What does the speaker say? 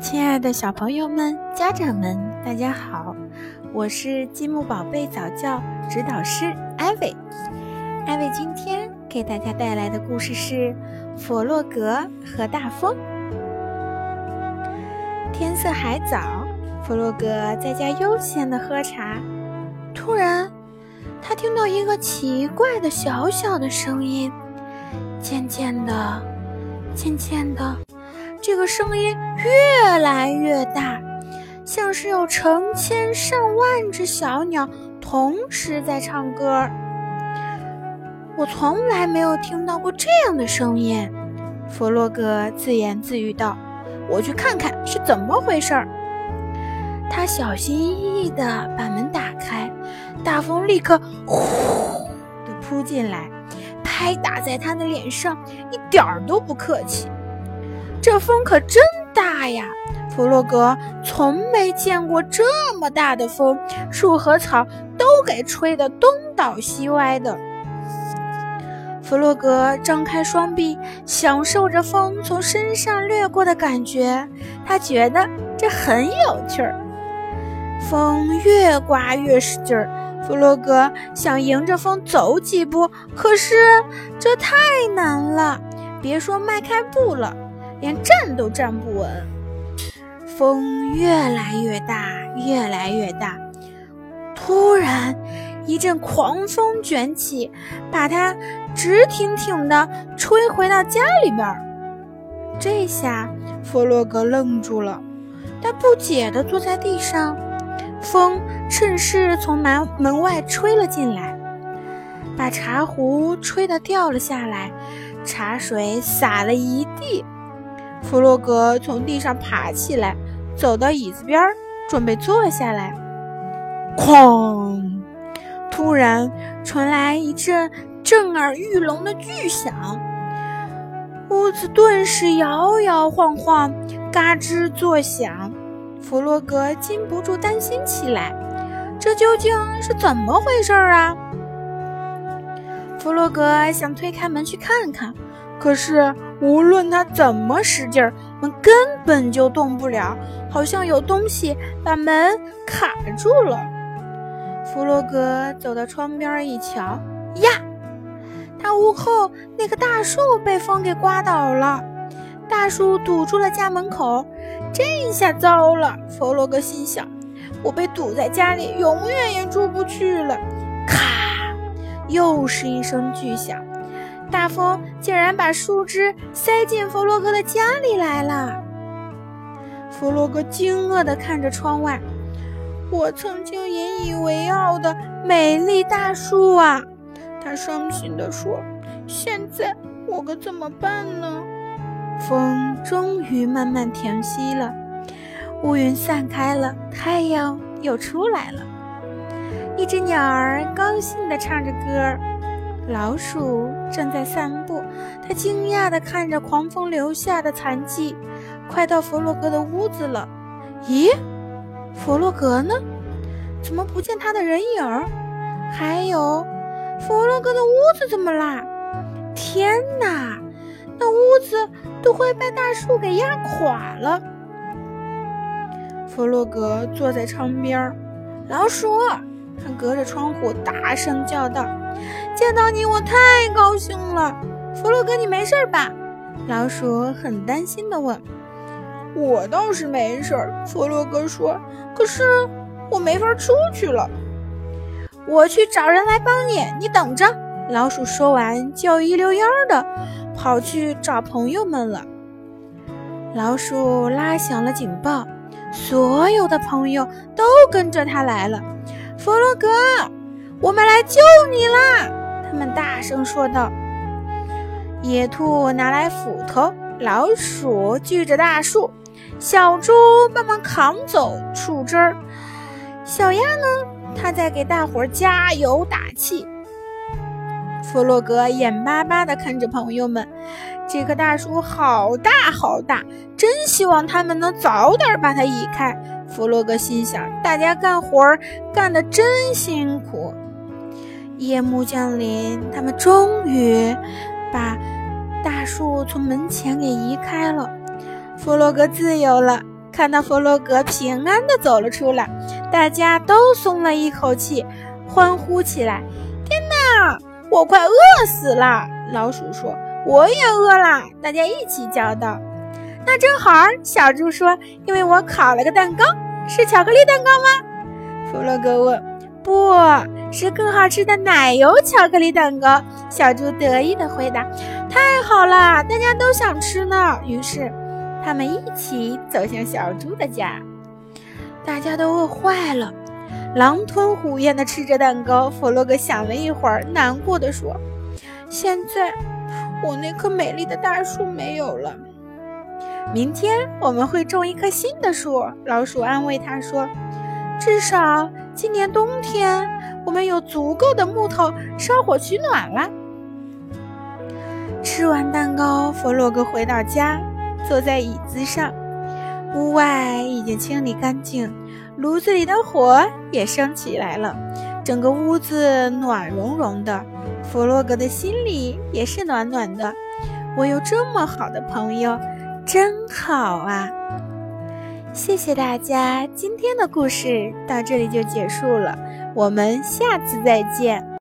亲爱的小朋友们、家长们，大家好！我是积木宝贝早教指导师艾薇。艾薇今天给大家带来的故事是《佛洛格和大风》。天色还早，弗洛格在家悠闲的喝茶。突然，他听到一个奇怪的小小的声音，渐渐的，渐渐的。这个声音越来越大，像是有成千上万只小鸟同时在唱歌。我从来没有听到过这样的声音，弗洛格自言自语道：“我去看看是怎么回事。”他小心翼翼地把门打开，大风立刻呼地扑进来，拍打在他的脸上，一点儿都不客气。这风可真大呀！弗洛格从没见过这么大的风，树和草都给吹得东倒西歪的。弗洛格张开双臂，享受着风从身上掠过的感觉，他觉得这很有趣儿。风越刮越使劲儿，弗洛格想迎着风走几步，可是这太难了，别说迈开步了。连站都站不稳，风越来越大，越来越大。突然，一阵狂风卷起，把他直挺挺地吹回到家里边。这下，弗洛格愣住了，他不解地坐在地上。风趁势从门门外吹了进来，把茶壶吹得掉了下来，茶水洒了一地。弗洛格从地上爬起来，走到椅子边，准备坐下来。哐！突然传来一阵震耳欲聋的巨响，屋子顿时摇摇晃晃，嘎吱作响。弗洛格禁不住担心起来：这究竟是怎么回事啊？弗洛格想推开门去看看，可是。无论他怎么使劲儿，门根本就动不了，好像有东西把门卡住了。弗洛格走到窗边一瞧，呀，他屋后那棵大树被风给刮倒了，大树堵住了家门口。这下糟了，弗洛格心想：我被堵在家里，永远也出不去了。咔，又是一声巨响。大风竟然把树枝塞进弗洛格的家里来了。弗洛格惊愕地看着窗外，我曾经引以为傲的美丽大树啊！他伤心地说：“现在我可怎么办呢？”风终于慢慢停息了，乌云散开了，太阳又出来了。一只鸟儿高兴地唱着歌。老鼠正在散步，它惊讶地看着狂风留下的残迹，快到弗洛格的屋子了。咦，弗洛格呢？怎么不见他的人影儿？还有，弗洛格的屋子怎么啦？天哪，那屋子都快被大树给压垮了。弗洛格坐在窗边儿，老鼠。他隔着窗户大声叫道：“见到你，我太高兴了，弗洛格，你没事吧？”老鼠很担心地问。“我倒是没事。”弗洛格说，“可是我没法出去了。”“我去找人来帮你，你等着。”老鼠说完，就一溜烟的跑去找朋友们了。老鼠拉响了警报，所有的朋友都跟着他来了。弗洛格，我们来救你啦！大声说道。野兔拿来斧头，老鼠锯着大树，小猪帮忙扛走树枝儿，小鸭呢，它在给大伙加油打气。弗洛格眼巴巴地看着朋友们，这棵大树好大好大，真希望他们能早点把它移开。弗洛格心想：“大家干活干得真辛苦。”夜幕降临，他们终于把大树从门前给移开了。弗洛格自由了，看到弗洛格平安地走了出来，大家都松了一口气，欢呼起来：“天哪，我快饿死了！”老鼠说：“我也饿了。”大家一起叫道：“那正好。”小猪说：“因为我烤了个蛋糕，是巧克力蛋糕吗？”弗洛格问。“不是更好吃的奶油巧克力蛋糕。”小猪得意地回答。“太好了，大家都想吃呢。”于是。他们一起走向小猪的家，大家都饿坏了，狼吞虎咽地吃着蛋糕。弗洛格想了一会儿，难过的说：“现在我那棵美丽的大树没有了。明天我们会种一棵新的树。”老鼠安慰他说：“至少今年冬天我们有足够的木头烧火取暖了。”吃完蛋糕，弗洛格回到家。坐在椅子上，屋外已经清理干净，炉子里的火也升起来了，整个屋子暖融融的。弗洛格的心里也是暖暖的。我有这么好的朋友，真好啊！谢谢大家，今天的故事到这里就结束了，我们下次再见。